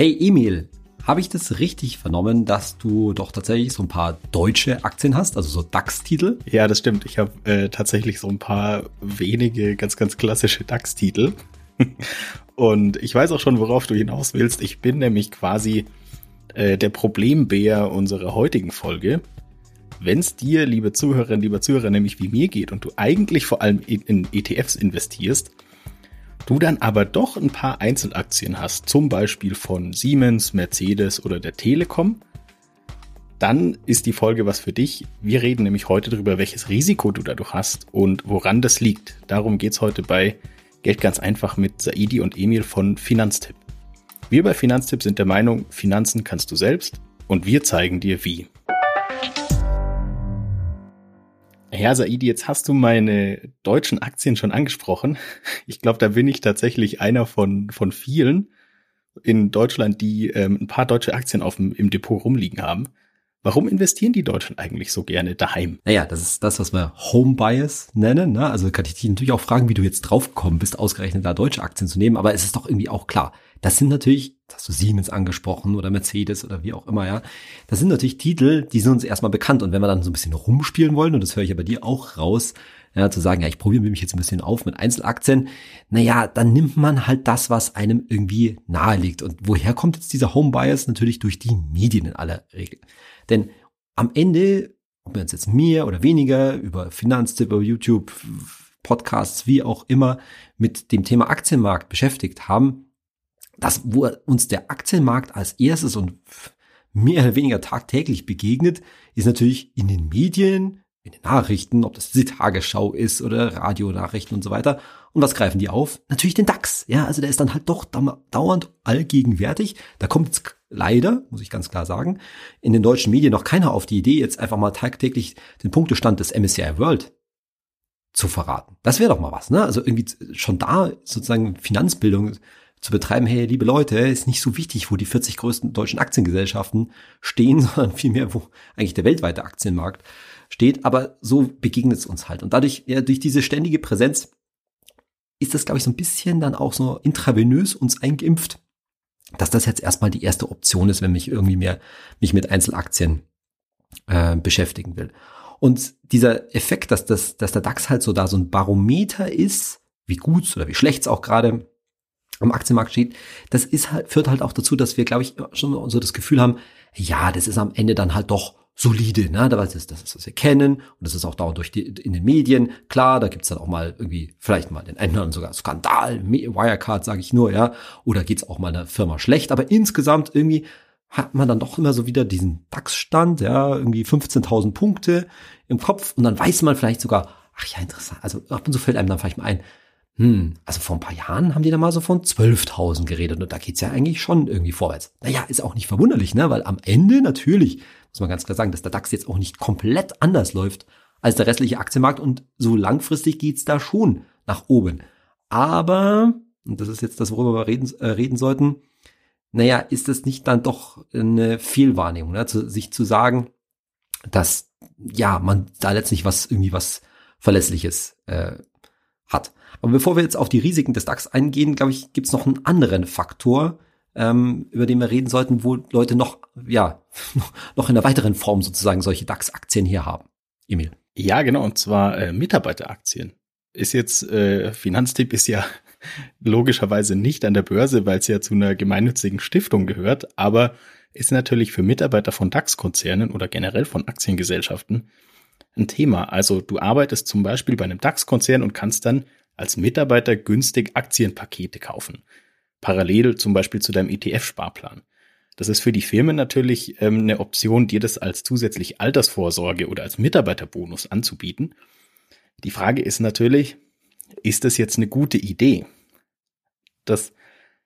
Hey Emil, habe ich das richtig vernommen, dass du doch tatsächlich so ein paar deutsche Aktien hast, also so DAX-Titel? Ja, das stimmt. Ich habe äh, tatsächlich so ein paar wenige ganz, ganz klassische DAX-Titel. Und ich weiß auch schon, worauf du hinaus willst. Ich bin nämlich quasi äh, der Problembär unserer heutigen Folge. Wenn es dir, liebe Zuhörerinnen, lieber Zuhörer, nämlich wie mir geht und du eigentlich vor allem in, in ETFs investierst, du dann aber doch ein paar Einzelaktien hast, zum Beispiel von Siemens, Mercedes oder der Telekom, dann ist die Folge was für dich. Wir reden nämlich heute darüber, welches Risiko du dadurch hast und woran das liegt. Darum geht's heute bei Geld ganz einfach mit Saidi und Emil von Finanztipp. Wir bei Finanztipp sind der Meinung, Finanzen kannst du selbst und wir zeigen dir wie. Ja, Saidi, jetzt hast du meine deutschen Aktien schon angesprochen. Ich glaube, da bin ich tatsächlich einer von, von vielen in Deutschland, die ähm, ein paar deutsche Aktien auf dem, im Depot rumliegen haben. Warum investieren die Deutschen eigentlich so gerne daheim? Naja, das ist das, was wir Home Bias nennen. Ne? Also kann ich dich natürlich auch fragen, wie du jetzt draufgekommen bist, ausgerechnet da deutsche Aktien zu nehmen. Aber es ist doch irgendwie auch klar. Das sind natürlich, hast du Siemens angesprochen oder Mercedes oder wie auch immer, ja. Das sind natürlich Titel, die sind uns erstmal bekannt. Und wenn wir dann so ein bisschen rumspielen wollen, und das höre ich ja bei dir auch raus, ja, zu sagen, ja, ich probiere mich jetzt ein bisschen auf mit Einzelaktien, naja, dann nimmt man halt das, was einem irgendwie nahe liegt. Und woher kommt jetzt dieser Home Bias? Natürlich durch die Medien in aller Regel. Denn am Ende, ob wir uns jetzt mehr oder weniger über Finanztipp, über YouTube, Podcasts, wie auch immer, mit dem Thema Aktienmarkt beschäftigt haben, das, wo uns der Aktienmarkt als erstes und mehr oder weniger tagtäglich begegnet, ist natürlich in den Medien, in den Nachrichten, ob das die Tagesschau ist oder Radionachrichten und so weiter. Und was greifen die auf? Natürlich den DAX. Ja, also der ist dann halt doch dauernd allgegenwärtig. Da kommt jetzt leider, muss ich ganz klar sagen, in den deutschen Medien noch keiner auf die Idee, jetzt einfach mal tagtäglich den Punktestand des MSCI World zu verraten. Das wäre doch mal was, ne? Also irgendwie schon da sozusagen Finanzbildung zu betreiben, hey, liebe Leute, ist nicht so wichtig, wo die 40 größten deutschen Aktiengesellschaften stehen, sondern vielmehr, wo eigentlich der weltweite Aktienmarkt steht. Aber so begegnet es uns halt. Und dadurch, ja, durch diese ständige Präsenz ist das, glaube ich, so ein bisschen dann auch so intravenös uns eingeimpft, dass das jetzt erstmal die erste Option ist, wenn mich irgendwie mehr mich mit Einzelaktien äh, beschäftigen will. Und dieser Effekt, dass, das, dass der DAX halt so da so ein Barometer ist, wie gut oder wie schlecht es auch gerade am Aktienmarkt steht, das ist halt, führt halt auch dazu, dass wir, glaube ich, schon so das Gefühl haben, ja, das ist am Ende dann halt doch solide, ne? Das ist, das ist, was wir kennen und das ist auch dauernd durch die, in den Medien. Klar, da gibt's dann auch mal irgendwie, vielleicht mal den einen sogar Skandal, Wirecard, sage ich nur, ja. Oder geht's auch mal einer Firma schlecht, aber insgesamt irgendwie hat man dann doch immer so wieder diesen DAX-Stand, ja, irgendwie 15.000 Punkte im Kopf und dann weiß man vielleicht sogar, ach ja, interessant, also ab und zu fällt einem dann vielleicht mal ein, hm, also vor ein paar Jahren haben die da mal so von 12.000 geredet und da geht's ja eigentlich schon irgendwie vorwärts. Naja, ist auch nicht verwunderlich, ne? weil am Ende natürlich, muss man ganz klar sagen, dass der DAX jetzt auch nicht komplett anders läuft als der restliche Aktienmarkt und so langfristig geht's da schon nach oben. Aber, und das ist jetzt das, worüber wir reden, äh, reden sollten, naja, ist es nicht dann doch eine Fehlwahrnehmung, ne? zu, sich zu sagen, dass ja man da letztlich was irgendwie was Verlässliches äh, hat. Aber bevor wir jetzt auf die Risiken des DAX eingehen, glaube ich, gibt es noch einen anderen Faktor, ähm, über den wir reden sollten, wo Leute noch, ja, noch in einer weiteren Form sozusagen solche DAX-Aktien hier haben. Emil. Ja, genau, und zwar äh, Mitarbeiteraktien. Ist jetzt, äh, Finanztipp ist ja logischerweise nicht an der Börse, weil es ja zu einer gemeinnützigen Stiftung gehört, aber ist natürlich für Mitarbeiter von DAX-Konzernen oder generell von Aktiengesellschaften ein Thema. Also du arbeitest zum Beispiel bei einem DAX-Konzern und kannst dann als Mitarbeiter günstig Aktienpakete kaufen. Parallel zum Beispiel zu deinem ETF-Sparplan. Das ist für die Firmen natürlich ähm, eine Option, dir das als zusätzlich Altersvorsorge oder als Mitarbeiterbonus anzubieten. Die Frage ist natürlich, ist das jetzt eine gute Idee? Das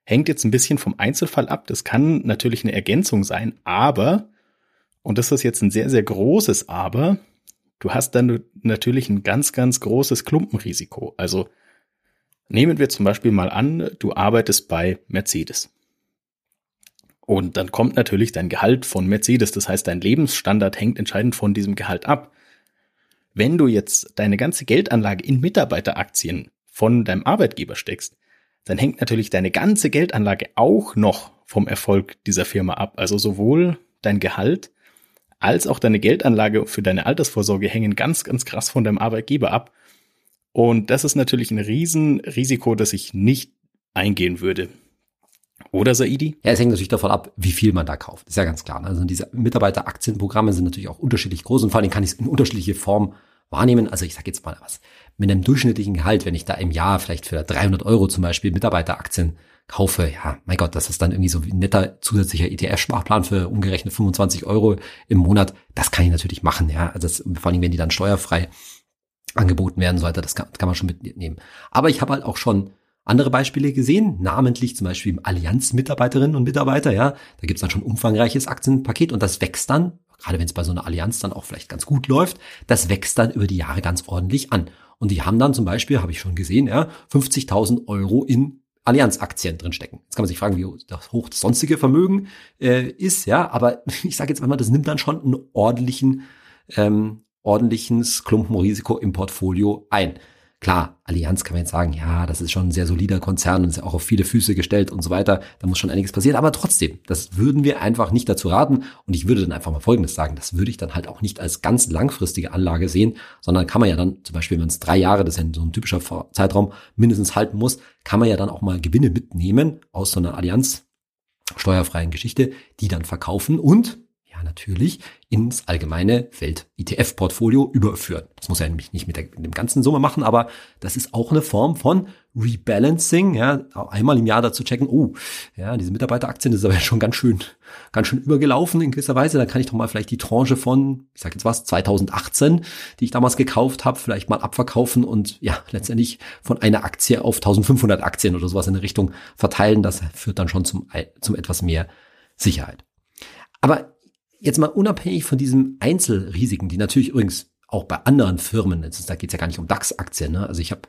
hängt jetzt ein bisschen vom Einzelfall ab. Das kann natürlich eine Ergänzung sein, aber, und das ist jetzt ein sehr, sehr großes Aber, du hast dann natürlich ein ganz, ganz großes Klumpenrisiko. Also Nehmen wir zum Beispiel mal an, du arbeitest bei Mercedes. Und dann kommt natürlich dein Gehalt von Mercedes. Das heißt, dein Lebensstandard hängt entscheidend von diesem Gehalt ab. Wenn du jetzt deine ganze Geldanlage in Mitarbeiteraktien von deinem Arbeitgeber steckst, dann hängt natürlich deine ganze Geldanlage auch noch vom Erfolg dieser Firma ab. Also sowohl dein Gehalt als auch deine Geldanlage für deine Altersvorsorge hängen ganz, ganz krass von deinem Arbeitgeber ab. Und das ist natürlich ein Riesenrisiko, das ich nicht eingehen würde. Oder Saidi? Ja, es hängt natürlich davon ab, wie viel man da kauft. Ist ja ganz klar. Ne? Also diese Mitarbeiteraktienprogramme sind natürlich auch unterschiedlich groß und vor allem kann ich es in unterschiedliche Formen wahrnehmen. Also ich sage jetzt mal was. Mit einem durchschnittlichen Gehalt, wenn ich da im Jahr vielleicht für 300 Euro zum Beispiel Mitarbeiteraktien kaufe, ja, mein Gott, das ist dann irgendwie so ein netter zusätzlicher ETF-Sparplan für umgerechnet 25 Euro im Monat. Das kann ich natürlich machen, ja. Also das, vor allem, wenn die dann steuerfrei angeboten werden sollte, das kann, kann man schon mitnehmen. Aber ich habe halt auch schon andere Beispiele gesehen, namentlich zum Beispiel Allianz-Mitarbeiterinnen und Mitarbeiter, ja. Da gibt's dann schon umfangreiches Aktienpaket und das wächst dann, gerade wenn es bei so einer Allianz dann auch vielleicht ganz gut läuft, das wächst dann über die Jahre ganz ordentlich an. Und die haben dann zum Beispiel, habe ich schon gesehen, ja, 50.000 Euro in Allianz-Aktien drinstecken. Jetzt kann man sich fragen, wie das hoch das sonstige Vermögen äh, ist, ja, aber ich sage jetzt einmal, das nimmt dann schon einen ordentlichen, ähm, ordentliches Klumpenrisiko im Portfolio ein. Klar, Allianz kann man jetzt sagen, ja, das ist schon ein sehr solider Konzern und ist auch auf viele Füße gestellt und so weiter. Da muss schon einiges passieren. Aber trotzdem, das würden wir einfach nicht dazu raten. Und ich würde dann einfach mal Folgendes sagen. Das würde ich dann halt auch nicht als ganz langfristige Anlage sehen, sondern kann man ja dann, zum Beispiel, wenn es drei Jahre, das ist ja so ein typischer Zeitraum, mindestens halten muss, kann man ja dann auch mal Gewinne mitnehmen aus so einer Allianz steuerfreien Geschichte, die dann verkaufen und natürlich ins allgemeine Welt-ETF-Portfolio überführen. Das muss er nämlich nicht mit, der, mit dem ganzen Summe machen, aber das ist auch eine Form von Rebalancing, ja, einmal im Jahr dazu checken, oh, ja, diese Mitarbeiteraktien das ist aber schon ganz schön, ganz schön übergelaufen in gewisser Weise, dann kann ich doch mal vielleicht die Tranche von, ich sag jetzt was, 2018, die ich damals gekauft habe, vielleicht mal abverkaufen und ja, letztendlich von einer Aktie auf 1500 Aktien oder sowas in der Richtung verteilen, das führt dann schon zum, zum etwas mehr Sicherheit. Aber Jetzt mal unabhängig von diesen Einzelrisiken, die natürlich übrigens auch bei anderen Firmen, da geht es ja gar nicht um DAX-Aktien, ne? also ich habe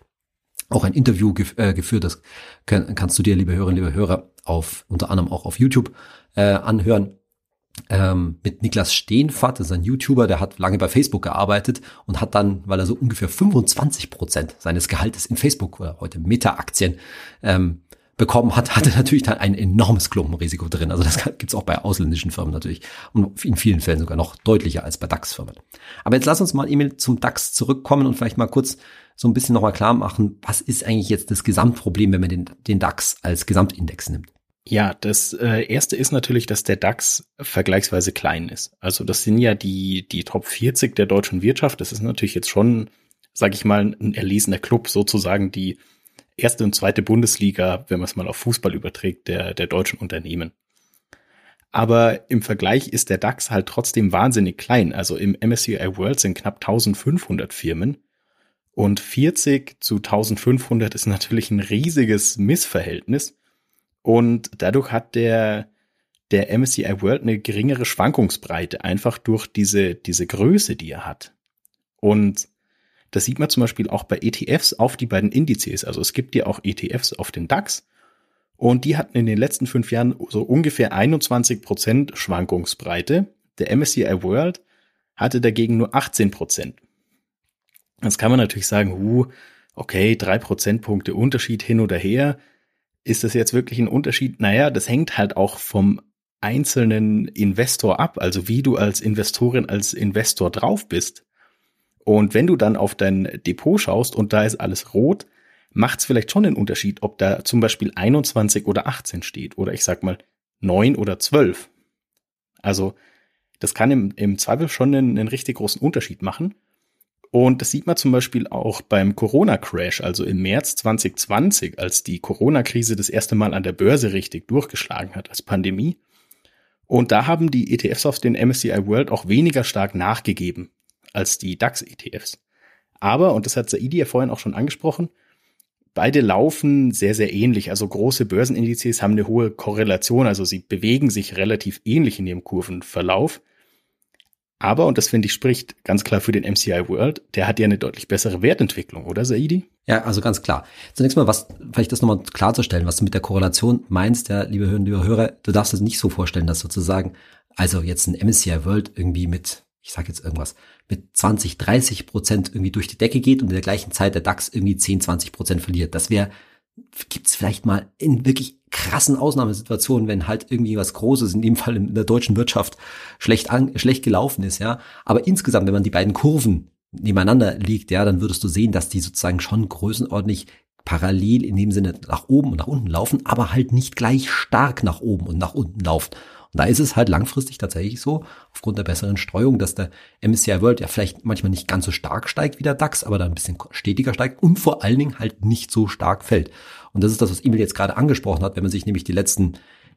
auch ein Interview gef äh, geführt, das kann, kannst du dir, liebe Hörerinnen, liebe Hörer, auf unter anderem auch auf YouTube äh, anhören. Ähm, mit Niklas Steenfahrt, das ist ein YouTuber, der hat lange bei Facebook gearbeitet und hat dann, weil er so ungefähr 25 Prozent seines Gehaltes in Facebook oder heute Meta-Aktien ähm, bekommen hat, hatte natürlich dann ein enormes Klumpenrisiko drin. Also das gibt's auch bei ausländischen Firmen natürlich und in vielen Fällen sogar noch deutlicher als bei DAX-Firmen. Aber jetzt lass uns mal Emil zum DAX zurückkommen und vielleicht mal kurz so ein bisschen nochmal klar machen, was ist eigentlich jetzt das Gesamtproblem, wenn man den, den DAX als Gesamtindex nimmt? Ja, das äh, erste ist natürlich, dass der DAX vergleichsweise klein ist. Also das sind ja die, die Top 40 der deutschen Wirtschaft. Das ist natürlich jetzt schon, sag ich mal, ein erlesener Club, sozusagen die erste und zweite Bundesliga, wenn man es mal auf Fußball überträgt, der, der deutschen Unternehmen. Aber im Vergleich ist der DAX halt trotzdem wahnsinnig klein. Also im MSCI World sind knapp 1500 Firmen und 40 zu 1500 ist natürlich ein riesiges Missverhältnis. Und dadurch hat der, der MSCI World eine geringere Schwankungsbreite, einfach durch diese, diese Größe, die er hat. Und das sieht man zum Beispiel auch bei ETFs auf die beiden Indizes. Also es gibt ja auch ETFs auf den DAX. Und die hatten in den letzten fünf Jahren so ungefähr 21 Prozent Schwankungsbreite. Der MSCI World hatte dagegen nur 18 Prozent. Jetzt kann man natürlich sagen, uh, okay, drei Prozentpunkte Unterschied hin oder her. Ist das jetzt wirklich ein Unterschied? Naja, das hängt halt auch vom einzelnen Investor ab, also wie du als Investorin, als Investor drauf bist. Und wenn du dann auf dein Depot schaust und da ist alles rot, macht es vielleicht schon einen Unterschied, ob da zum Beispiel 21 oder 18 steht oder ich sag mal 9 oder 12. Also das kann im, im Zweifel schon einen, einen richtig großen Unterschied machen. Und das sieht man zum Beispiel auch beim Corona-Crash, also im März 2020, als die Corona-Krise das erste Mal an der Börse richtig durchgeschlagen hat als Pandemie. Und da haben die ETFs auf den MSCI World auch weniger stark nachgegeben als die DAX-ETFs. Aber, und das hat Saidi ja vorhin auch schon angesprochen, beide laufen sehr, sehr ähnlich. Also große Börsenindizes haben eine hohe Korrelation, also sie bewegen sich relativ ähnlich in ihrem Kurvenverlauf. Aber, und das finde ich spricht ganz klar für den MCI World, der hat ja eine deutlich bessere Wertentwicklung, oder Saidi? Ja, also ganz klar. Zunächst mal, was, vielleicht das nochmal klarzustellen, was du mit der Korrelation meinst, ja, liebe Hörerinnen, liebe Hörer, du darfst es nicht so vorstellen, dass sozusagen, also jetzt ein MCI World irgendwie mit ich sage jetzt irgendwas, mit 20, 30 Prozent irgendwie durch die Decke geht und in der gleichen Zeit der DAX irgendwie 10, 20 Prozent verliert. Das wäre gibt es vielleicht mal in wirklich krassen Ausnahmesituationen, wenn halt irgendwie was Großes, in dem Fall in der deutschen Wirtschaft, schlecht, an, schlecht gelaufen ist, ja. Aber insgesamt, wenn man die beiden Kurven nebeneinander legt, ja, dann würdest du sehen, dass die sozusagen schon größenordentlich parallel in dem Sinne nach oben und nach unten laufen, aber halt nicht gleich stark nach oben und nach unten laufen. Da ist es halt langfristig tatsächlich so, aufgrund der besseren Streuung, dass der MSCI World ja vielleicht manchmal nicht ganz so stark steigt wie der DAX, aber dann ein bisschen stetiger steigt und vor allen Dingen halt nicht so stark fällt. Und das ist das, was Emil jetzt gerade angesprochen hat, wenn man sich nämlich die letzten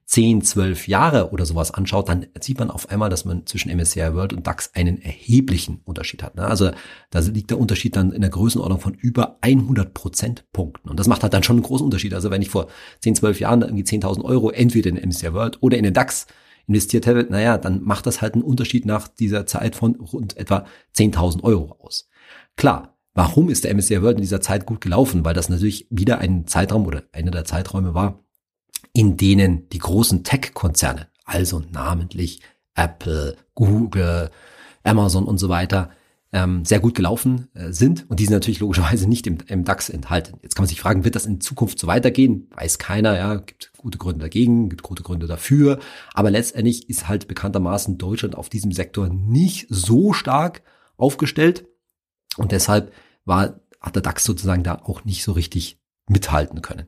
10, 12 Jahre oder sowas anschaut, dann sieht man auf einmal, dass man zwischen MSCI World und DAX einen erheblichen Unterschied hat. Ne? Also da liegt der Unterschied dann in der Größenordnung von über 100 Prozentpunkten. Und das macht halt dann schon einen großen Unterschied. Also wenn ich vor 10, 12 Jahren irgendwie 10.000 Euro entweder in MSCI World oder in den DAX investiert hätte, naja, dann macht das halt einen Unterschied nach dieser Zeit von rund etwa 10.000 Euro aus. Klar, warum ist der MSCI World in dieser Zeit gut gelaufen? Weil das natürlich wieder ein Zeitraum oder einer der Zeiträume war, in denen die großen Tech-Konzerne, also namentlich Apple, Google, Amazon und so weiter, ähm, sehr gut gelaufen äh, sind und die sind natürlich logischerweise nicht im, im DAX enthalten. Jetzt kann man sich fragen, wird das in Zukunft so weitergehen? Weiß keiner, ja, gibt gute Gründe dagegen, gibt gute Gründe dafür, aber letztendlich ist halt bekanntermaßen Deutschland auf diesem Sektor nicht so stark aufgestellt und deshalb war hat der DAX sozusagen da auch nicht so richtig mithalten können.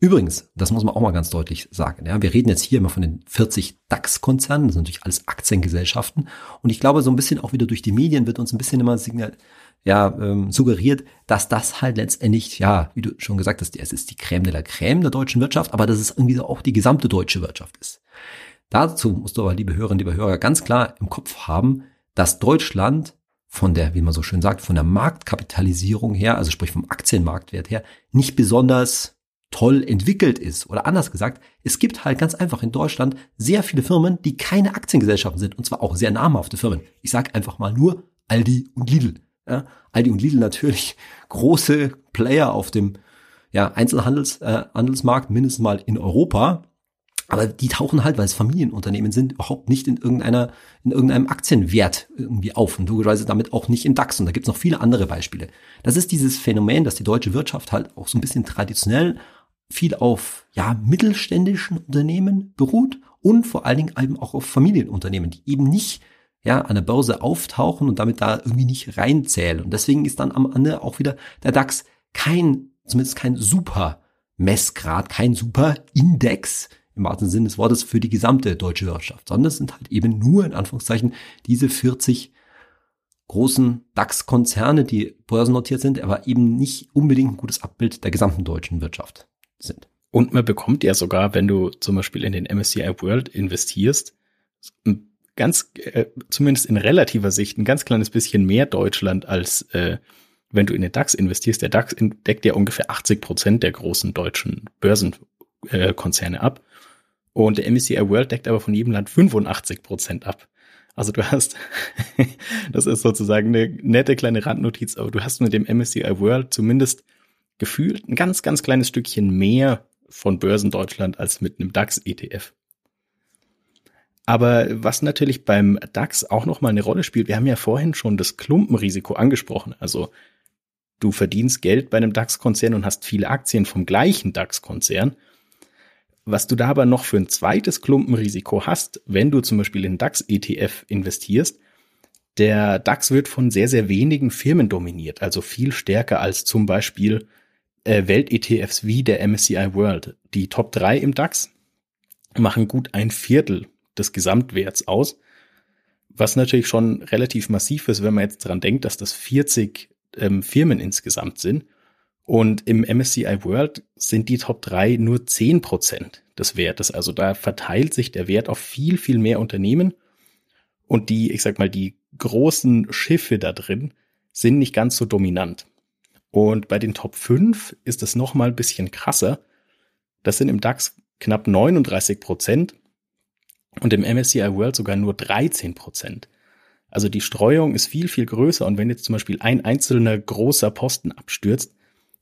Übrigens, das muss man auch mal ganz deutlich sagen. Ja, wir reden jetzt hier immer von den 40 DAX-Konzernen, das sind natürlich alles Aktiengesellschaften. Und ich glaube, so ein bisschen auch wieder durch die Medien wird uns ein bisschen immer signal, ja, ähm, suggeriert, dass das halt letztendlich, ja, wie du schon gesagt hast, es ist die Crème de la Crème der deutschen Wirtschaft, aber dass es irgendwie so auch die gesamte deutsche Wirtschaft ist. Dazu musst du aber, liebe Hörerinnen, liebe Hörer, ganz klar im Kopf haben, dass Deutschland von der, wie man so schön sagt, von der Marktkapitalisierung her, also sprich vom Aktienmarktwert her, nicht besonders toll entwickelt ist. Oder anders gesagt, es gibt halt ganz einfach in Deutschland sehr viele Firmen, die keine Aktiengesellschaften sind, und zwar auch sehr namhafte Firmen. Ich sage einfach mal nur Aldi und Lidl. Ja, Aldi und Lidl natürlich große Player auf dem ja, Einzelhandelsmarkt, äh, mindestens mal in Europa. Aber die tauchen halt, weil es Familienunternehmen sind, überhaupt nicht in irgendeiner, in irgendeinem Aktienwert irgendwie auf und logischerweise damit auch nicht im DAX. Und da gibt's noch viele andere Beispiele. Das ist dieses Phänomen, dass die deutsche Wirtschaft halt auch so ein bisschen traditionell viel auf, ja, mittelständischen Unternehmen beruht und vor allen Dingen eben auch auf Familienunternehmen, die eben nicht, ja, an der Börse auftauchen und damit da irgendwie nicht reinzählen. Und deswegen ist dann am Ende auch wieder der DAX kein, zumindest kein super Messgrad, kein super Index, im wahrsten Sinne des Wortes für die gesamte deutsche Wirtschaft, sondern es sind halt eben nur in Anführungszeichen diese 40 großen DAX-Konzerne, die börsennotiert sind, aber eben nicht unbedingt ein gutes Abbild der gesamten deutschen Wirtschaft sind. Und man bekommt ja sogar, wenn du zum Beispiel in den MSCI World investierst, ganz, äh, zumindest in relativer Sicht, ein ganz kleines bisschen mehr Deutschland als äh, wenn du in den DAX investierst. Der DAX deckt ja ungefähr 80 Prozent der großen deutschen Börsenkonzerne äh, ab. Und der MSCI World deckt aber von jedem Land 85 Prozent ab. Also du hast, das ist sozusagen eine nette kleine Randnotiz, aber du hast mit dem MSCI World zumindest gefühlt ein ganz, ganz kleines Stückchen mehr von Börsen Deutschland als mit einem DAX-ETF. Aber was natürlich beim DAX auch nochmal eine Rolle spielt, wir haben ja vorhin schon das Klumpenrisiko angesprochen. Also du verdienst Geld bei einem DAX-Konzern und hast viele Aktien vom gleichen DAX-Konzern was du da aber noch für ein zweites Klumpenrisiko hast, wenn du zum Beispiel in DAX-ETF investierst, der DAX wird von sehr, sehr wenigen Firmen dominiert, also viel stärker als zum Beispiel äh, Welt-ETFs wie der MSCI World. Die Top 3 im DAX machen gut ein Viertel des Gesamtwerts aus, was natürlich schon relativ massiv ist, wenn man jetzt dran denkt, dass das 40 ähm, Firmen insgesamt sind. Und im MSCI World sind die Top 3 nur 10 Prozent des Wertes. Also da verteilt sich der Wert auf viel, viel mehr Unternehmen. Und die, ich sag mal, die großen Schiffe da drin sind nicht ganz so dominant. Und bei den Top 5 ist es noch mal ein bisschen krasser. Das sind im DAX knapp 39 Prozent und im MSCI World sogar nur 13 Prozent. Also die Streuung ist viel, viel größer. Und wenn jetzt zum Beispiel ein einzelner großer Posten abstürzt,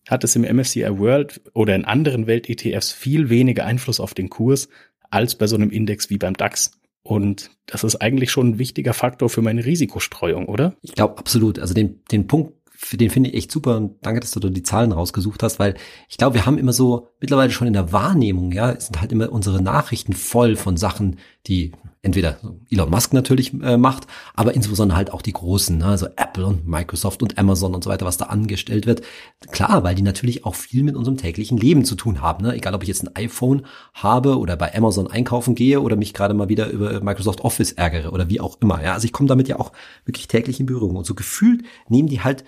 hat es im MSCI World oder in anderen Welt-ETFs viel weniger Einfluss auf den Kurs als bei so einem Index wie beim DAX. Und das ist eigentlich schon ein wichtiger Faktor für meine Risikostreuung, oder? Ich glaube absolut. Also den, den Punkt den finde ich echt super und danke, dass du da die Zahlen rausgesucht hast, weil ich glaube, wir haben immer so mittlerweile schon in der Wahrnehmung, ja, sind halt immer unsere Nachrichten voll von Sachen, die entweder Elon Musk natürlich äh, macht, aber insbesondere halt auch die großen, ne, also Apple und Microsoft und Amazon und so weiter, was da angestellt wird. Klar, weil die natürlich auch viel mit unserem täglichen Leben zu tun haben. Ne? Egal, ob ich jetzt ein iPhone habe oder bei Amazon einkaufen gehe oder mich gerade mal wieder über Microsoft Office ärgere oder wie auch immer. Ja, also ich komme damit ja auch wirklich täglich in Berührung und so gefühlt nehmen die halt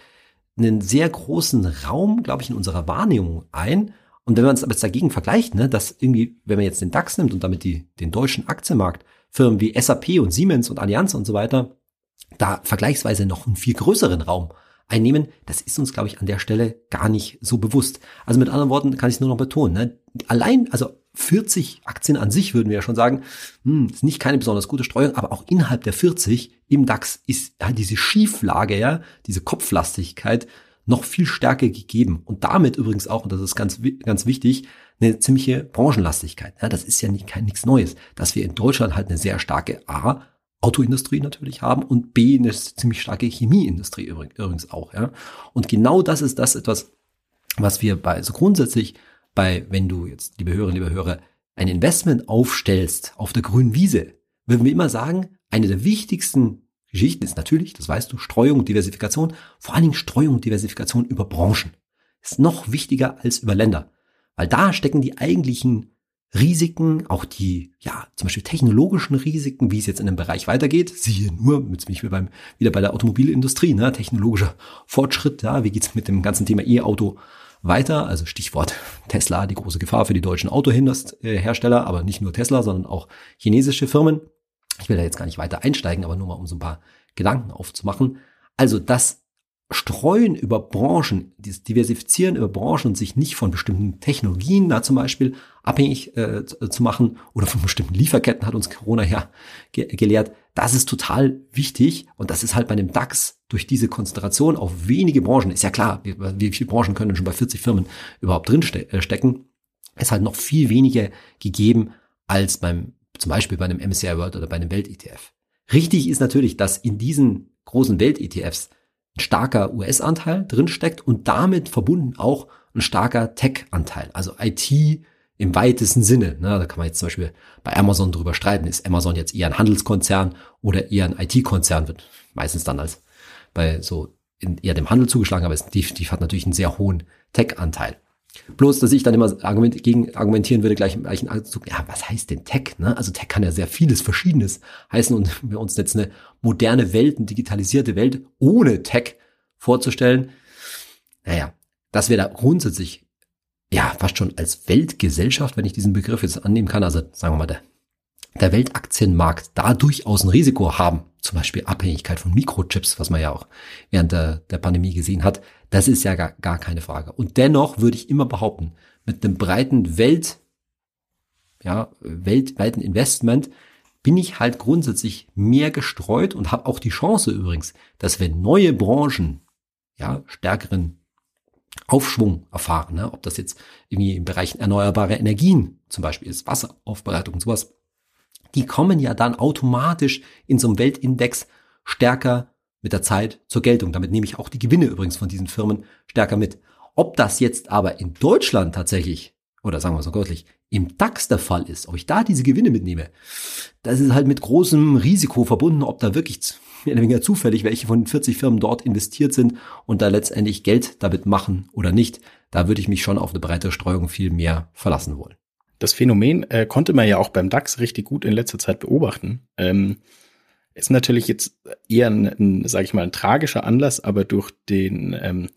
einen sehr großen Raum, glaube ich, in unserer Wahrnehmung ein. Und wenn man es aber jetzt dagegen vergleicht, ne, dass irgendwie, wenn man jetzt den DAX nimmt und damit die, den deutschen Aktienmarkt, Firmen wie SAP und Siemens und Allianz und so weiter, da vergleichsweise noch einen viel größeren Raum einnehmen, das ist uns, glaube ich, an der Stelle gar nicht so bewusst. Also mit anderen Worten kann ich es nur noch betonen. Ne? Allein, also 40 Aktien an sich würden wir ja schon sagen, hm, ist nicht keine besonders gute Streuung, aber auch innerhalb der 40 im DAX ist ja, diese Schieflage, ja, diese Kopflastigkeit noch viel stärker gegeben. Und damit übrigens auch, und das ist ganz, ganz wichtig, eine ziemliche Branchenlastigkeit. Ja, das ist ja nicht, kein, nichts Neues, dass wir in Deutschland halt eine sehr starke A, Autoindustrie natürlich haben und B, eine ziemlich starke Chemieindustrie übrigens auch. Ja. Und genau das ist das etwas, was wir bei, so grundsätzlich bei, wenn du jetzt, liebe Hörerinnen, liebe Hörer, ein Investment aufstellst auf der grünen Wiese, würden wir immer sagen, eine der wichtigsten Geschichten ist natürlich, das weißt du, Streuung und Diversifikation, vor allen Dingen Streuung und Diversifikation über Branchen. Ist noch wichtiger als über Länder, weil da stecken die eigentlichen Risiken, auch die, ja, zum Beispiel technologischen Risiken, wie es jetzt in dem Bereich weitergeht. Siehe nur, jetzt bin ich beim, wieder bei der Automobilindustrie, ne, technologischer Fortschritt, ja, wie geht's mit dem ganzen Thema E-Auto weiter. Also Stichwort Tesla, die große Gefahr für die deutschen Autohersteller, aber nicht nur Tesla, sondern auch chinesische Firmen. Ich will da jetzt gar nicht weiter einsteigen, aber nur mal um so ein paar Gedanken aufzumachen. Also das Streuen über Branchen, dieses Diversifizieren über Branchen und sich nicht von bestimmten Technologien da zum Beispiel abhängig äh, zu machen oder von bestimmten Lieferketten hat uns Corona ja ge gelehrt. Das ist total wichtig und das ist halt bei dem DAX durch diese Konzentration auf wenige Branchen, ist ja klar, wie, wie viele Branchen können schon bei 40 Firmen überhaupt drin äh, stecken, ist halt noch viel weniger gegeben als beim, zum Beispiel bei einem MSCI World oder bei einem Welt-ETF. Richtig ist natürlich, dass in diesen großen Welt-ETFs ein starker US-Anteil drinsteckt und damit verbunden auch ein starker Tech-Anteil, also IT im weitesten Sinne. Ne? Da kann man jetzt zum Beispiel bei Amazon drüber streiten, ist Amazon jetzt eher ein Handelskonzern oder eher ein IT-Konzern, wird meistens dann als bei so in eher dem Handel zugeschlagen, aber es definitiv hat natürlich einen sehr hohen Tech-Anteil. Bloß, dass ich dann immer argument, gegen argumentieren würde, gleich im gleichen Anzug, ja, was heißt denn Tech? Ne? Also Tech kann ja sehr vieles Verschiedenes heißen und wir uns jetzt eine moderne Welt, eine digitalisierte Welt ohne Tech vorzustellen, naja, dass wir da grundsätzlich, ja, fast schon als Weltgesellschaft, wenn ich diesen Begriff jetzt annehmen kann, also sagen wir mal, der, der Weltaktienmarkt da durchaus ein Risiko haben, zum Beispiel Abhängigkeit von Mikrochips, was man ja auch während der, der Pandemie gesehen hat, das ist ja gar, gar keine Frage. Und dennoch würde ich immer behaupten, mit einem breiten Welt, ja, weltweiten Investment bin ich halt grundsätzlich mehr gestreut und habe auch die Chance übrigens, dass wenn neue Branchen ja stärkeren Aufschwung erfahren, ne? ob das jetzt irgendwie im Bereich erneuerbare Energien zum Beispiel ist, Wasseraufbereitung und sowas, die kommen ja dann automatisch in so einem Weltindex stärker mit der Zeit zur Geltung. Damit nehme ich auch die Gewinne übrigens von diesen Firmen stärker mit. Ob das jetzt aber in Deutschland tatsächlich, oder sagen wir so deutlich, im DAX der Fall ist, ob ich da diese Gewinne mitnehme, das ist halt mit großem Risiko verbunden, ob da wirklich mehr oder weniger zufällig welche von 40 Firmen dort investiert sind und da letztendlich Geld damit machen oder nicht. Da würde ich mich schon auf eine breite Streuung viel mehr verlassen wollen. Das Phänomen äh, konnte man ja auch beim DAX richtig gut in letzter Zeit beobachten. Ähm, ist natürlich jetzt eher ein, ein sage ich mal, ein tragischer Anlass, aber durch den ähm,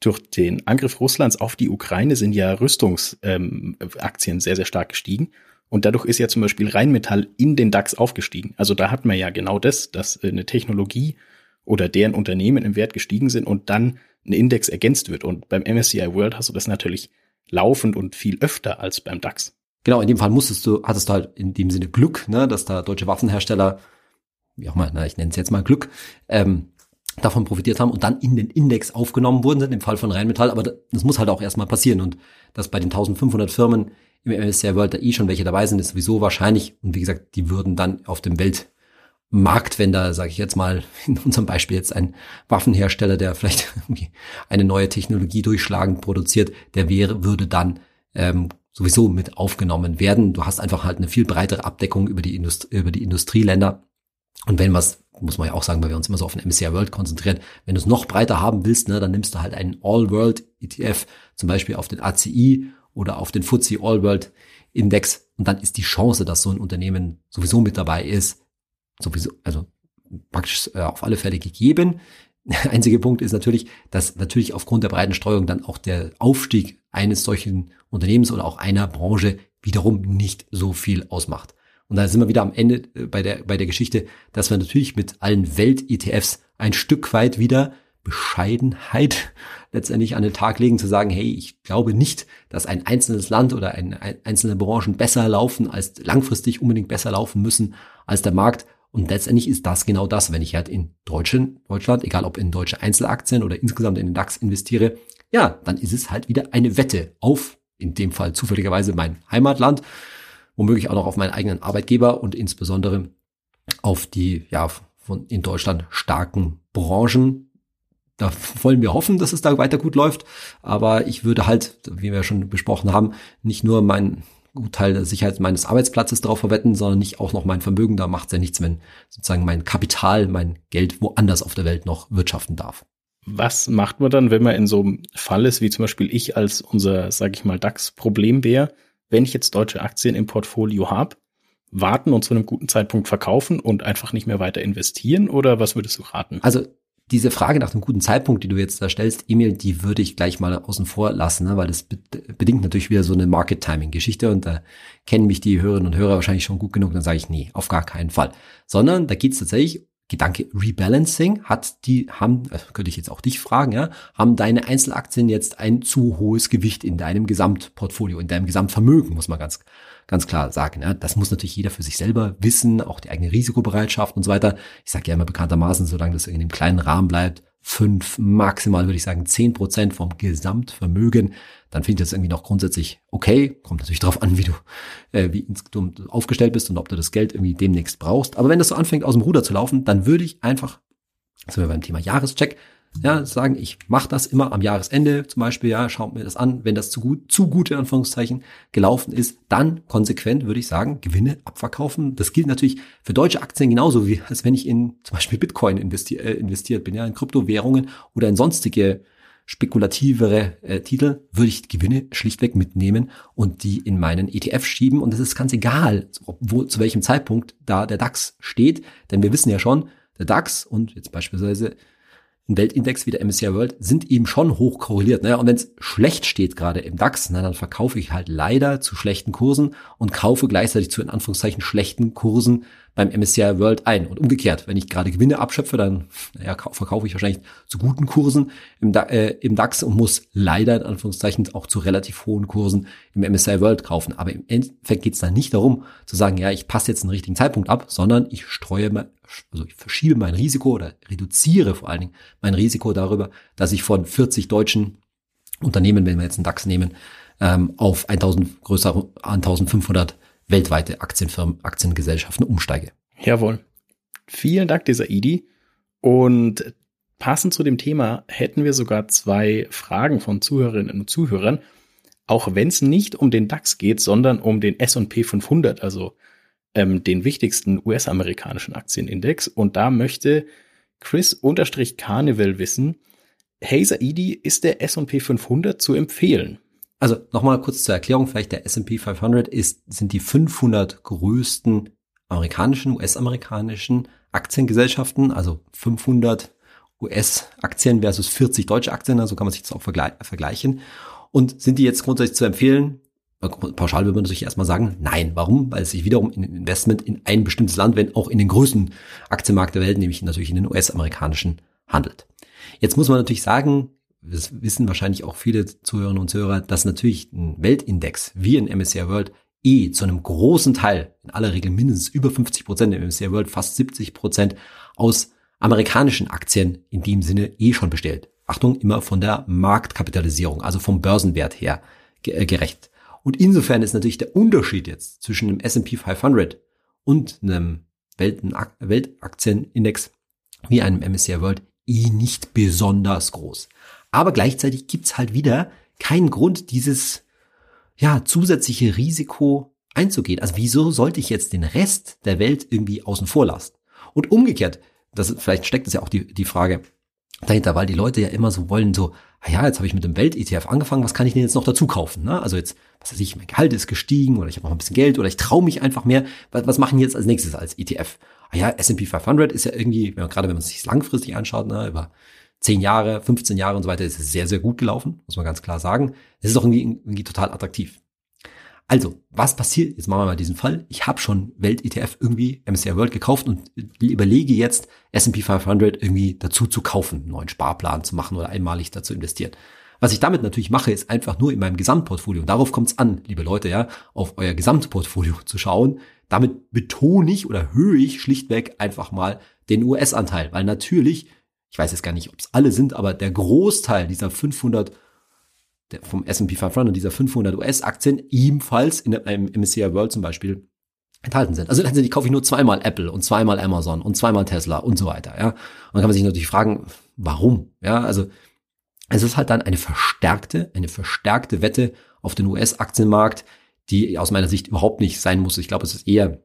durch den Angriff Russlands auf die Ukraine sind ja Rüstungsaktien ähm, sehr, sehr stark gestiegen. Und dadurch ist ja zum Beispiel Rheinmetall in den DAX aufgestiegen. Also da hat man ja genau das, dass eine Technologie oder deren Unternehmen im Wert gestiegen sind und dann ein Index ergänzt wird. Und beim MSCI World hast du das natürlich laufend und viel öfter als beim DAX. Genau, in dem Fall musstest du, hattest du halt in dem Sinne Glück, ne, dass da deutsche Waffenhersteller, wie auch mal, na, ich nenne es jetzt mal Glück, ähm, davon profitiert haben und dann in den Index aufgenommen wurden sind, im Fall von Rheinmetall. Aber das muss halt auch erstmal passieren. Und dass bei den 1500 Firmen im MSCI World da eh schon welche dabei sind, ist sowieso wahrscheinlich. Und wie gesagt, die würden dann auf dem Welt Marktwender, sage ich jetzt mal, in unserem Beispiel jetzt ein Waffenhersteller, der vielleicht eine neue Technologie durchschlagend produziert, der wäre, würde dann ähm, sowieso mit aufgenommen werden. Du hast einfach halt eine viel breitere Abdeckung über die, Indust über die Industrieländer. Und wenn was, muss man ja auch sagen, weil wir uns immer so auf den MSCI World konzentrieren, wenn du es noch breiter haben willst, ne, dann nimmst du halt einen All-World ETF, zum Beispiel auf den ACI oder auf den FTSE All-World Index. Und dann ist die Chance, dass so ein Unternehmen sowieso mit dabei ist, sowieso, also praktisch äh, auf alle Fälle gegeben. Der einzige Punkt ist natürlich, dass natürlich aufgrund der breiten Streuung dann auch der Aufstieg eines solchen Unternehmens oder auch einer Branche wiederum nicht so viel ausmacht. Und da sind wir wieder am Ende äh, bei der, bei der Geschichte, dass wir natürlich mit allen Welt-ETFs ein Stück weit wieder Bescheidenheit letztendlich an den Tag legen, zu sagen, hey, ich glaube nicht, dass ein einzelnes Land oder ein, ein, einzelne Branchen besser laufen, als langfristig unbedingt besser laufen müssen als der Markt. Und letztendlich ist das genau das, wenn ich halt in Deutschland, Deutschland, egal ob in deutsche Einzelaktien oder insgesamt in den DAX investiere, ja, dann ist es halt wieder eine Wette auf, in dem Fall zufälligerweise mein Heimatland, womöglich auch noch auf meinen eigenen Arbeitgeber und insbesondere auf die, ja, von in Deutschland starken Branchen. Da wollen wir hoffen, dass es da weiter gut läuft. Aber ich würde halt, wie wir schon besprochen haben, nicht nur mein Teil der Sicherheit meines Arbeitsplatzes darauf verwetten, sondern nicht auch noch mein Vermögen. Da macht es ja nichts, wenn sozusagen mein Kapital, mein Geld woanders auf der Welt noch wirtschaften darf. Was macht man dann, wenn man in so einem Fall ist, wie zum Beispiel ich als unser, sage ich mal, DAX-Problembär, wenn ich jetzt deutsche Aktien im Portfolio habe, warten und zu einem guten Zeitpunkt verkaufen und einfach nicht mehr weiter investieren oder was würdest du raten? Also diese Frage nach dem guten Zeitpunkt, die du jetzt da stellst, Emil, die würde ich gleich mal außen vor lassen, ne? weil das bedingt natürlich wieder so eine Market-Timing-Geschichte und da kennen mich die Hörerinnen und Hörer wahrscheinlich schon gut genug, dann sage ich, nee, auf gar keinen Fall. Sondern da geht es tatsächlich Gedanke Rebalancing hat die, haben, also könnte ich jetzt auch dich fragen, ja, haben deine Einzelaktien jetzt ein zu hohes Gewicht in deinem Gesamtportfolio, in deinem Gesamtvermögen, muss man ganz, ganz klar sagen. Ja. Das muss natürlich jeder für sich selber wissen, auch die eigene Risikobereitschaft und so weiter. Ich sage ja immer bekanntermaßen, solange das in dem kleinen Rahmen bleibt, fünf, maximal würde ich sagen zehn Prozent vom Gesamtvermögen, dann finde ich das irgendwie noch grundsätzlich okay. Kommt natürlich darauf an, wie du, äh, wie insgesamt aufgestellt bist und ob du das Geld irgendwie demnächst brauchst. Aber wenn das so anfängt, aus dem Ruder zu laufen, dann würde ich einfach, sind wir beim Thema Jahrescheck, ja, sagen, ich mache das immer am Jahresende zum Beispiel, ja, schaut mir das an, wenn das zu gut, zu gut in Anführungszeichen gelaufen ist, dann konsequent würde ich sagen, Gewinne abverkaufen. Das gilt natürlich für deutsche Aktien genauso wie als wenn ich in zum Beispiel Bitcoin investi äh, investiert bin, ja, in Kryptowährungen oder in sonstige spekulativere äh, Titel, würde ich Gewinne schlichtweg mitnehmen und die in meinen ETF schieben. Und es ist ganz egal, wo, zu welchem Zeitpunkt da der DAX steht, denn wir wissen ja schon, der DAX und jetzt beispielsweise ein Weltindex wie der MSCI World sind eben schon hoch korreliert. Naja, und wenn es schlecht steht gerade im DAX, na, dann verkaufe ich halt leider zu schlechten Kursen und kaufe gleichzeitig zu in Anführungszeichen schlechten Kursen beim MSCI World ein. Und umgekehrt, wenn ich gerade Gewinne abschöpfe, dann naja, verkaufe ich wahrscheinlich zu guten Kursen im, äh, im DAX und muss leider in Anführungszeichen auch zu relativ hohen Kursen im MSCI World kaufen. Aber im Endeffekt geht es dann nicht darum zu sagen, ja, ich passe jetzt einen richtigen Zeitpunkt ab, sondern ich streue also ich verschiebe mein Risiko oder reduziere vor allen Dingen mein Risiko darüber, dass ich von 40 deutschen Unternehmen, wenn wir jetzt einen DAX nehmen, ähm, auf 1000 größer 1500 weltweite Aktienfirmen, Aktiengesellschaften umsteige. Jawohl. Vielen Dank, dieser Idi. Und passend zu dem Thema hätten wir sogar zwei Fragen von Zuhörerinnen und Zuhörern. Auch wenn es nicht um den DAX geht, sondern um den S&P 500, also ähm, den wichtigsten US-amerikanischen Aktienindex. Und da möchte Chris-Carnival wissen, Hazer Edie ist der S&P 500 zu empfehlen? Also nochmal kurz zur Erklärung, vielleicht der S&P 500 ist, sind die 500 größten amerikanischen, US-amerikanischen Aktiengesellschaften, also 500 US-Aktien versus 40 deutsche Aktien, also kann man sich das auch vergleichen. Und sind die jetzt grundsätzlich zu empfehlen? Pauschal würde man natürlich erstmal sagen, nein. Warum? Weil es sich wiederum in Investment in ein bestimmtes Land, wenn auch in den größten Aktienmarkt der Welt, nämlich natürlich in den US-amerikanischen, handelt. Jetzt muss man natürlich sagen, das wissen wahrscheinlich auch viele Zuhörerinnen und Zuhörer, dass natürlich ein Weltindex wie ein MSCI World eh zu einem großen Teil, in aller Regel mindestens über 50 Prozent im MSCI World, fast 70 Prozent aus amerikanischen Aktien in dem Sinne eh schon bestellt. Achtung, immer von der Marktkapitalisierung, also vom Börsenwert her äh, gerecht. Und insofern ist natürlich der Unterschied jetzt zwischen einem S&P 500 und einem Weltaktienindex wie einem MSCI World eh nicht besonders groß. Aber gleichzeitig gibt's halt wieder keinen Grund, dieses ja, zusätzliche Risiko einzugehen. Also wieso sollte ich jetzt den Rest der Welt irgendwie außen vor lassen? Und umgekehrt, das vielleicht steckt es ja auch die, die Frage dahinter, weil die Leute ja immer so wollen, so, ah ja, jetzt habe ich mit dem Welt-ETF angefangen, was kann ich denn jetzt noch dazu kaufen? Ne? Also jetzt, was weiß ich, mein Gehalt ist gestiegen oder ich habe noch ein bisschen Geld oder ich traue mich einfach mehr. Was, was machen jetzt als nächstes als ETF? Ah ja, S&P 500 ist ja irgendwie, wenn gerade wenn man sich langfristig anschaut, ne, über 10 Jahre, 15 Jahre und so weiter, ist es sehr, sehr gut gelaufen, muss man ganz klar sagen. Es ist auch irgendwie, irgendwie total attraktiv. Also, was passiert? Jetzt machen wir mal diesen Fall. Ich habe schon Welt-ETF irgendwie MSCI World gekauft und überlege jetzt, S&P 500 irgendwie dazu zu kaufen, einen neuen Sparplan zu machen oder einmalig dazu investieren. Was ich damit natürlich mache, ist einfach nur in meinem Gesamtportfolio. Und darauf kommt es an, liebe Leute, ja, auf euer Gesamtportfolio zu schauen. Damit betone ich oder erhöhe ich schlichtweg einfach mal den US-Anteil, weil natürlich, ich weiß jetzt gar nicht, ob es alle sind, aber der Großteil dieser 500 vom S&P 500, dieser 500 US-Aktien ebenfalls in einem MSCI World zum Beispiel enthalten sind. Also letztendlich kaufe ich nur zweimal Apple und zweimal Amazon und zweimal Tesla und so weiter, ja. Und dann kann man sich natürlich fragen, warum? Ja, also es ist halt dann eine verstärkte, eine verstärkte Wette auf den US-Aktienmarkt, die aus meiner Sicht überhaupt nicht sein muss. Ich glaube, es ist eher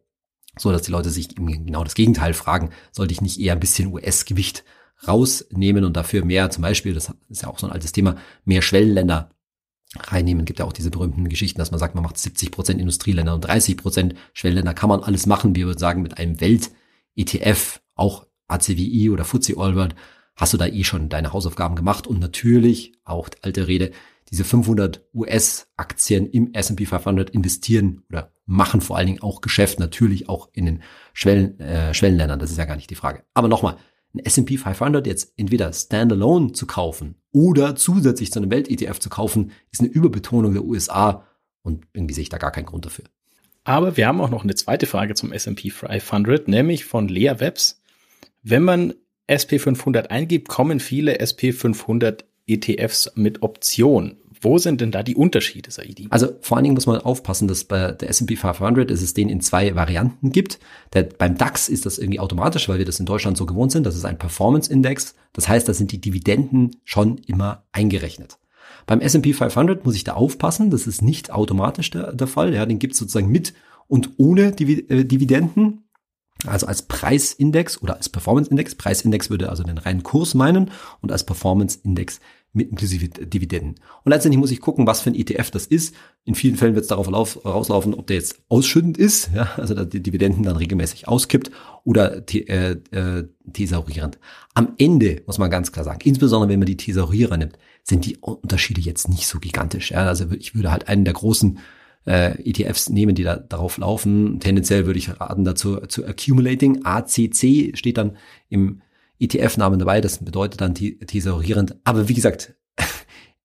so, dass die Leute sich genau das Gegenteil fragen, sollte ich nicht eher ein bisschen US-Gewicht rausnehmen und dafür mehr, zum Beispiel, das ist ja auch so ein altes Thema, mehr Schwellenländer reinnehmen. Gibt ja auch diese berühmten Geschichten, dass man sagt, man macht 70 Prozent Industrieländer und 30 Prozent Schwellenländer. Kann man alles machen. Wir würden sagen, mit einem Welt-ETF, auch ACWI oder FTSE All World, hast du da eh schon deine Hausaufgaben gemacht. Und natürlich, auch alte Rede, diese 500 US-Aktien im S&P 500 investieren oder machen vor allen Dingen auch Geschäft, natürlich auch in den Schwellen, äh, Schwellenländern. Das ist ja gar nicht die Frage. Aber nochmal, ein S&P 500 jetzt entweder standalone zu kaufen oder zusätzlich zu einem Welt-ETF zu kaufen, ist eine Überbetonung der USA und irgendwie sehe ich da gar keinen Grund dafür. Aber wir haben auch noch eine zweite Frage zum S&P 500, nämlich von Lea Webs. Wenn man SP500 eingibt, kommen viele SP500 ETFs mit Option. Wo sind denn da die Unterschiede, Saidi? Also vor allen Dingen muss man aufpassen, dass bei der S&P 500 es den in zwei Varianten gibt. Der, beim DAX ist das irgendwie automatisch, weil wir das in Deutschland so gewohnt sind. Das ist ein Performance-Index. Das heißt, da sind die Dividenden schon immer eingerechnet. Beim S&P 500 muss ich da aufpassen. Das ist nicht automatisch der, der Fall. Ja, den gibt es sozusagen mit und ohne äh, Dividenden. Also als Preisindex oder als Performance-Index. Preisindex würde also den reinen Kurs meinen und als Performance-Index mit inklusive Dividenden. Und letztendlich muss ich gucken, was für ein ETF das ist. In vielen Fällen wird es darauf rauslaufen, ob der jetzt ausschüttend ist, ja, also dass die Dividenden dann regelmäßig auskippt oder äh, äh, thesaurierend. Am Ende muss man ganz klar sagen, insbesondere wenn man die Thesaurierer nimmt, sind die Unterschiede jetzt nicht so gigantisch. Ja. Also ich würde halt einen der großen äh, ETFs nehmen, die da darauf laufen. Tendenziell würde ich raten dazu zu Accumulating. ACC steht dann im ETF-Namen dabei, das bedeutet dann thesaurierend. Aber wie gesagt,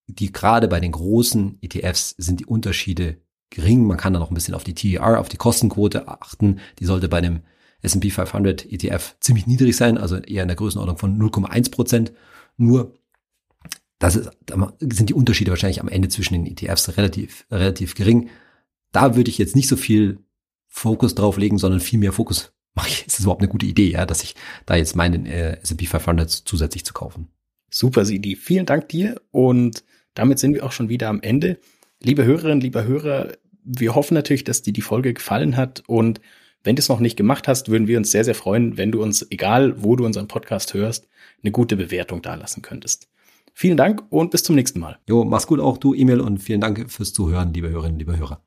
die gerade bei den großen ETFs sind die Unterschiede gering. Man kann da noch ein bisschen auf die TER, auf die Kostenquote achten. Die sollte bei einem S&P 500 ETF ziemlich niedrig sein, also eher in der Größenordnung von 0,1 Prozent. Nur das ist, da sind die Unterschiede wahrscheinlich am Ende zwischen den ETFs relativ, relativ gering. Da würde ich jetzt nicht so viel Fokus drauf legen, sondern viel mehr Fokus mache ich, ist das überhaupt eine gute Idee, ja, dass ich da jetzt meinen äh, S&P 500 zusätzlich zu kaufen. Super, Sidi. Vielen Dank dir und damit sind wir auch schon wieder am Ende. Liebe Hörerinnen, lieber Hörer, wir hoffen natürlich, dass dir die Folge gefallen hat und wenn du es noch nicht gemacht hast, würden wir uns sehr, sehr freuen, wenn du uns, egal wo du unseren Podcast hörst, eine gute Bewertung dalassen könntest. Vielen Dank und bis zum nächsten Mal. Jo, mach's gut auch du, E-Mail und vielen Dank fürs Zuhören, liebe Hörerinnen, liebe Hörer.